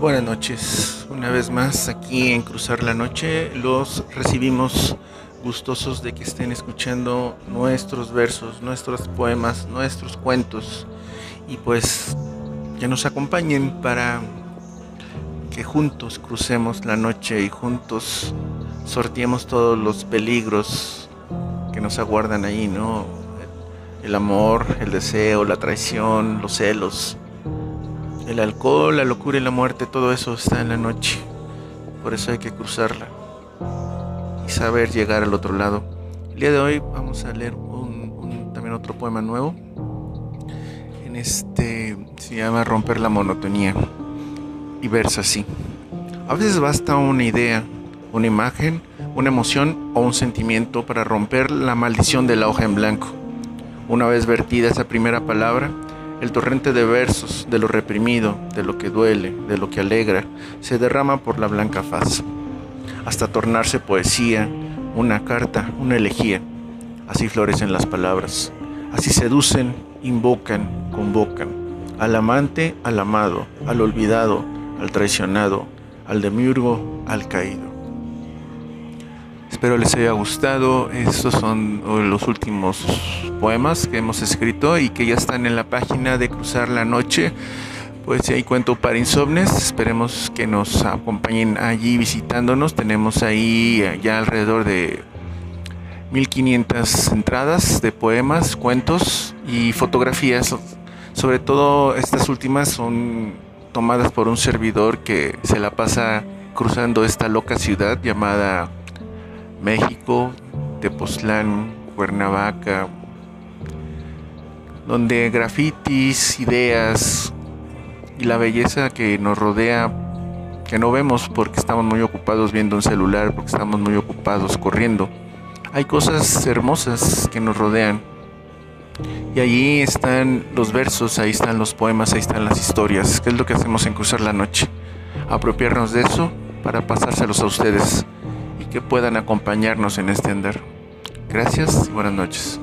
Buenas noches, una vez más aquí en Cruzar la Noche. Los recibimos gustosos de que estén escuchando nuestros versos, nuestros poemas, nuestros cuentos. Y pues que nos acompañen para que juntos crucemos la noche y juntos sorteemos todos los peligros que nos aguardan ahí, ¿no? El amor, el deseo, la traición, los celos, el alcohol, la locura y la muerte, todo eso está en la noche. Por eso hay que cruzarla y saber llegar al otro lado. El día de hoy vamos a leer también otro poema nuevo. En este se llama Romper la monotonía y versa así. A veces basta una idea, una imagen, una emoción o un sentimiento para romper la maldición de la hoja en blanco. Una vez vertida esa primera palabra, el torrente de versos, de lo reprimido, de lo que duele, de lo que alegra, se derrama por la blanca faz, hasta tornarse poesía, una carta, una elegía. Así florecen las palabras, así seducen, invocan, convocan, al amante, al amado, al olvidado, al traicionado, al demiurgo, al caído. Espero les haya gustado. Estos son los últimos poemas que hemos escrito y que ya están en la página de Cruzar la Noche. Pues hay cuento para insomnes. Esperemos que nos acompañen allí visitándonos. Tenemos ahí ya alrededor de 1500 entradas de poemas, cuentos y fotografías. Sobre todo estas últimas son tomadas por un servidor que se la pasa cruzando esta loca ciudad llamada México, Tepoztlán, Cuernavaca, donde grafitis, ideas y la belleza que nos rodea, que no vemos porque estamos muy ocupados viendo un celular, porque estamos muy ocupados corriendo. Hay cosas hermosas que nos rodean. Y allí están los versos, ahí están los poemas, ahí están las historias, que es lo que hacemos en Cruzar la Noche. Apropiarnos de eso para pasárselos a ustedes que puedan acompañarnos en este andar. Gracias y buenas noches.